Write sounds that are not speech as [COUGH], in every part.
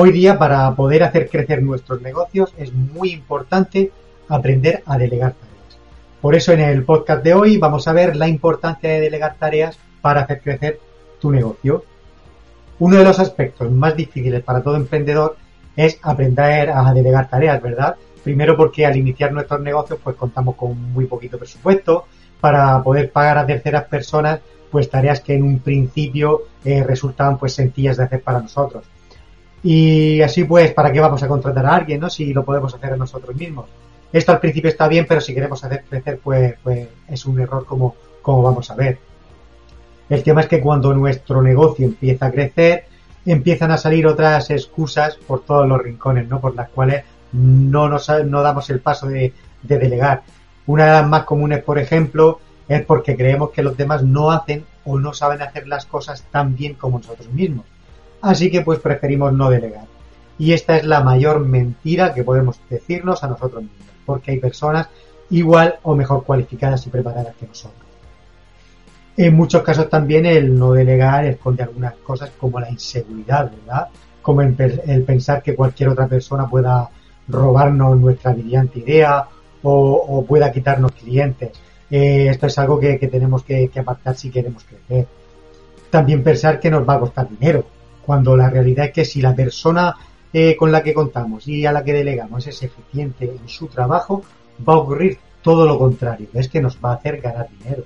Hoy día, para poder hacer crecer nuestros negocios, es muy importante aprender a delegar tareas. Por eso, en el podcast de hoy vamos a ver la importancia de delegar tareas para hacer crecer tu negocio. Uno de los aspectos más difíciles para todo emprendedor es aprender a delegar tareas, ¿verdad? Primero porque al iniciar nuestros negocios pues contamos con muy poquito presupuesto para poder pagar a terceras personas pues tareas que en un principio eh, resultaban pues sencillas de hacer para nosotros. Y así pues, ¿para qué vamos a contratar a alguien, no? Si lo podemos hacer nosotros mismos. Esto al principio está bien, pero si queremos hacer crecer, pues, pues es un error como, como vamos a ver. El tema es que cuando nuestro negocio empieza a crecer, empiezan a salir otras excusas por todos los rincones, ¿no? Por las cuales no nos no damos el paso de, de delegar. Una de las más comunes, por ejemplo, es porque creemos que los demás no hacen o no saben hacer las cosas tan bien como nosotros mismos. Así que pues preferimos no delegar. Y esta es la mayor mentira que podemos decirnos a nosotros mismos, porque hay personas igual o mejor cualificadas y preparadas que nosotros. En muchos casos también el no delegar esconde algunas cosas como la inseguridad, ¿verdad? Como el, pensar que cualquier otra persona pueda robarnos nuestra brillante idea o, pueda quitarnos clientes. Eh, esto es algo que, tenemos que, que apartar si queremos crecer. También pensar que nos va a costar dinero, cuando la realidad es que si la persona eh, con la que contamos y a la que delegamos es eficiente en su trabajo, va a ocurrir todo lo contrario, es que nos va a hacer ganar dinero.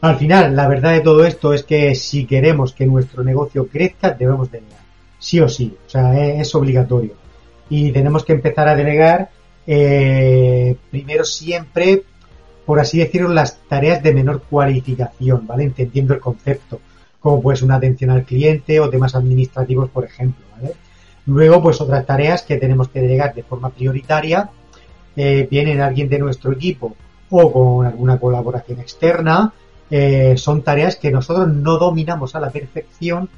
Al final, la verdad de todo esto es que si queremos que nuestro negocio crezca, debemos delegar. Sí o sí, o sea, es, obligatorio. Y tenemos que empezar a delegar eh, primero siempre, por así decirlo, las tareas de menor cualificación, ¿vale? Entendiendo el concepto como pues una atención al cliente o temas administrativos, por ejemplo. Luego, pues otras tareas que tenemos que delegar de forma prioritaria eh, vienen alguien de nuestro equipo o con alguna colaboración externa. Eh, son tareas que nosotros no dominamos a la perfección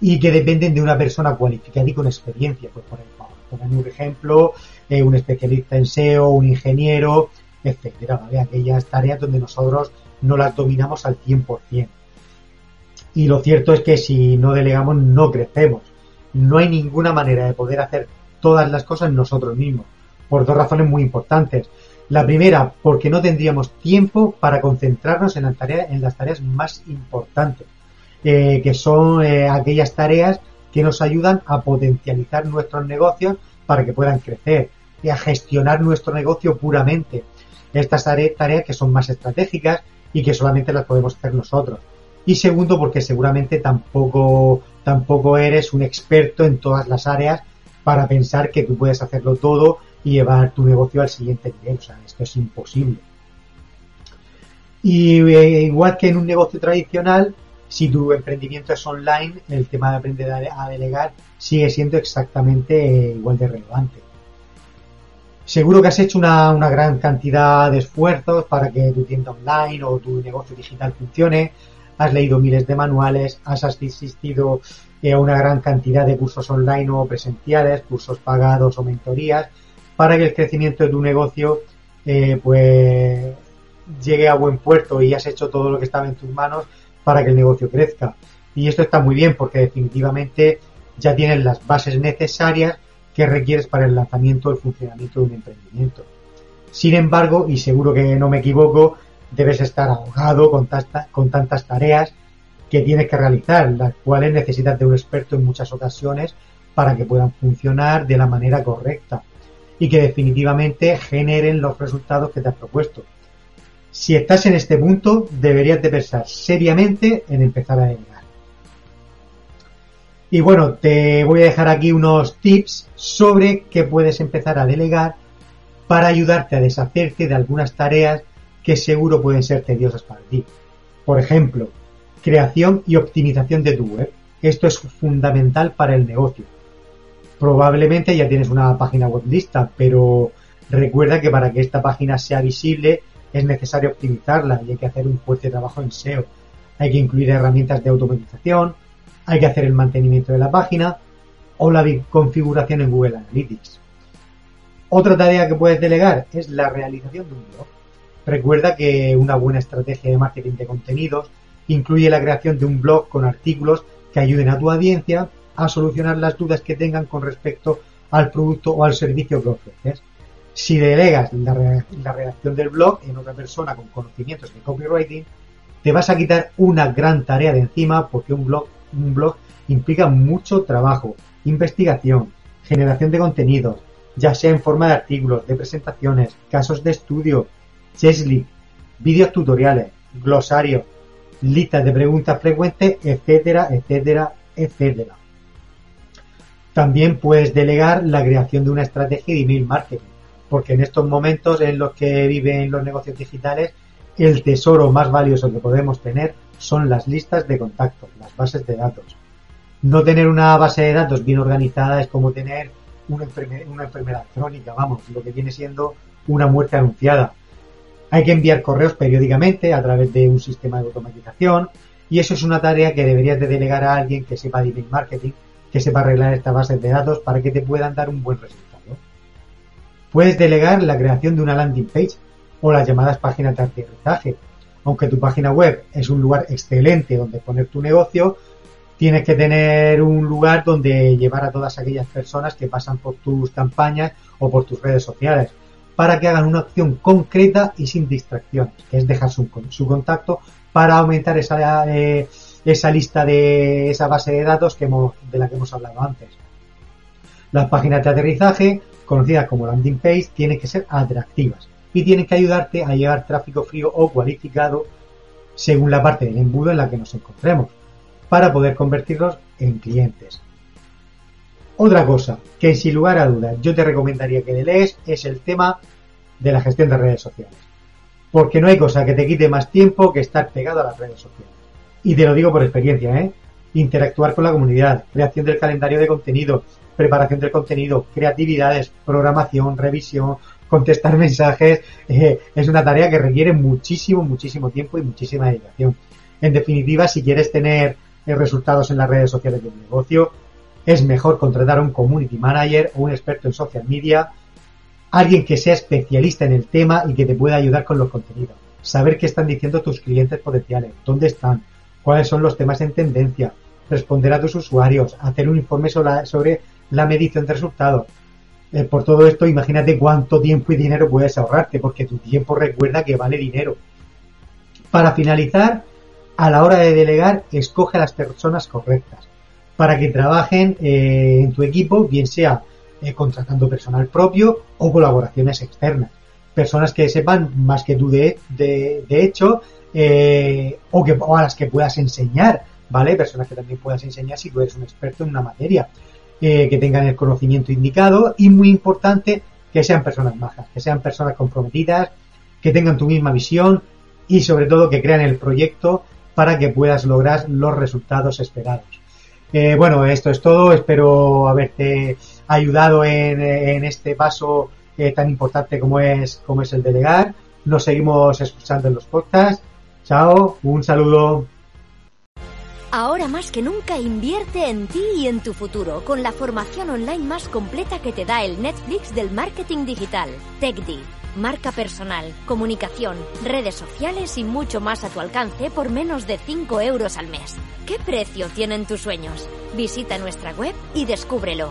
y que dependen de una persona cualificada y con experiencia. Pues por ejemplo, un ejemplo, eh, un especialista en SEO, un ingeniero, etcétera. Aquellas tareas donde nosotros no las dominamos al 100%. Y lo cierto es que si no delegamos no crecemos. No hay ninguna manera de poder hacer todas las cosas nosotros mismos, por dos razones muy importantes. La primera, porque no tendríamos tiempo para concentrarnos en, en las tareas más importantes, eh, que son eh, aquellas tareas que nos ayudan a potencializar nuestros negocios para que puedan crecer y a gestionar nuestro negocio puramente. Estas tareas que son más estratégicas y que solamente las podemos hacer nosotros y segundo porque seguramente tampoco, tampoco eres un experto en todas las áreas para pensar que tú puedes hacerlo todo y llevar tu negocio al siguiente nivel. O sea, esto es imposible. Y eh, igual que en un negocio tradicional, si tu emprendimiento es online, el tema de aprender a delegar sigue siendo exactamente igual de relevante. Seguro que has hecho una, una, gran cantidad de esfuerzos para que tu tienda online o tu negocio digital funcione, has leído miles de manuales, has asistido eh, a una gran cantidad de cursos online o presenciales, cursos pagados o mentorías, para que el crecimiento de tu negocio eh, pues llegue a buen puerto y has hecho todo lo que estaba en tus manos para que el negocio crezca. Y esto está muy bien porque definitivamente ya tienes las bases necesarias que requieres para el lanzamiento o el funcionamiento de un emprendimiento. Sin embargo, y seguro que no me equivoco, debes estar ahogado con, con tantas tareas que tienes que realizar, las cuales necesitas de un experto en muchas ocasiones para que puedan funcionar de la manera correcta y que definitivamente generen los resultados que te has propuesto. Si estás en este punto, deberías de pensar seriamente en empezar a delegar. Y bueno, te voy a dejar aquí unos tips sobre qué puedes empezar a delegar para ayudarte a deshacerte de algunas tareas que seguro pueden ser tediosas para ti. Por ejemplo, creación y optimización de tu web. Esto es fundamental para el negocio. Probablemente ya tienes una página web lista, pero recuerda que para que esta página sea visible es necesario optimizarla y hay que hacer un fuerte trabajo en SEO. Hay que incluir herramientas de automatización, hay que hacer el mantenimiento de la página o la configuración en Google Analytics. Otra tarea que puedes delegar es la realización de un blog. Recuerda que una buena estrategia de marketing de contenidos incluye la creación de un blog con artículos que ayuden a tu audiencia a solucionar las dudas que tengan con respecto al producto o al servicio que ofreces. Si delegas la, redacción del blog en otra persona con conocimientos de copywriting, te vas a quitar una gran tarea de encima porque un blog, un blog implica mucho trabajo, investigación, generación de contenidos, ya sea en forma de artículos, de presentaciones, casos de estudio, checklist, vídeos tutoriales, glosarios, listas de preguntas frecuentes, etcétera, etcétera, etcétera. También puedes delegar la creación de una estrategia de email marketing, porque en estos momentos en los que viven los negocios digitales, el tesoro más valioso que podemos tener son las listas de contactos, las bases de datos. No tener una base de datos bien organizada es como tener una, una enfermedad crónica, vamos, lo que viene siendo una muerte anunciada. Hay que enviar correos periódicamente a través de un sistema de automatización y eso es una tarea que deberías de delegar a alguien que sepa de marketing, que sepa arreglar estas bases de datos para que te puedan dar un buen resultado. Puedes delegar la creación de una landing page o las llamadas páginas de aterrizaje. Aunque tu página web es un lugar excelente donde poner tu negocio, tienes que tener un lugar donde llevar a todas aquellas personas que pasan por tus campañas o por tus redes sociales para que hagan una acción concreta y sin distracciones, que es dejar su, contacto para aumentar esa, eh, esa lista de esa base de datos que de la que hemos hablado antes. Las páginas de aterrizaje, conocidas como landing page, tienen que ser atractivas y tienen que ayudarte a llevar tráfico frío o cualificado según la parte del embudo en la que nos encontremos, para poder convertirlos en clientes. Otra cosa que sin lugar a dudas yo te recomendaría que lees es el tema de la gestión de redes sociales. Porque no hay cosa que te quite más tiempo que estar pegado a las redes sociales. Y te lo digo por experiencia, ¿eh? Interactuar con la comunidad, creación del calendario de contenido, preparación del contenido, creatividades, programación, revisión, contestar [LAUGHS] mensajes, eh, es una tarea que requiere muchísimo, muchísimo tiempo y muchísima dedicación. En definitiva, si quieres tener eh, resultados en las redes sociales de tu negocio, es mejor contratar a un community manager o un experto en social media, alguien que sea especialista en el tema y que te pueda ayudar con los contenidos. Saber qué están diciendo tus clientes potenciales, dónde están, cuáles son los temas en tendencia, responder a tus usuarios, hacer un informe sobre, la medición de resultados. Eh, por todo esto, imagínate cuánto tiempo y dinero puedes ahorrarte, porque tu tiempo recuerda que vale dinero. Para finalizar, a la hora de delegar, escoge a las personas correctas para que trabajen eh, en tu equipo, bien sea eh, contratando personal propio o colaboraciones externas. Personas que sepan más que tú de, de, hecho eh, o, que, a las que puedas enseñar, ¿vale? Personas que también puedas enseñar si tú eres un experto en una materia, que tengan el conocimiento indicado y muy importante que sean personas majas, que sean personas comprometidas, que tengan tu misma visión y sobre todo que crean el proyecto para que puedas lograr los resultados esperados. Eh, bueno, esto es todo. Espero haberte ayudado en, este paso eh, tan importante como es, como es el delegar. Nos seguimos escuchando en los podcasts. Chao, un saludo. Ahora más que nunca invierte en ti y en tu futuro con la formación online más completa que te da el Netflix del marketing digital, TechD marca personal, comunicación, redes sociales y mucho más a tu alcance por menos de 5 euros al mes. ¿Qué precio tienen tus sueños? Visita nuestra web y descúbrelo.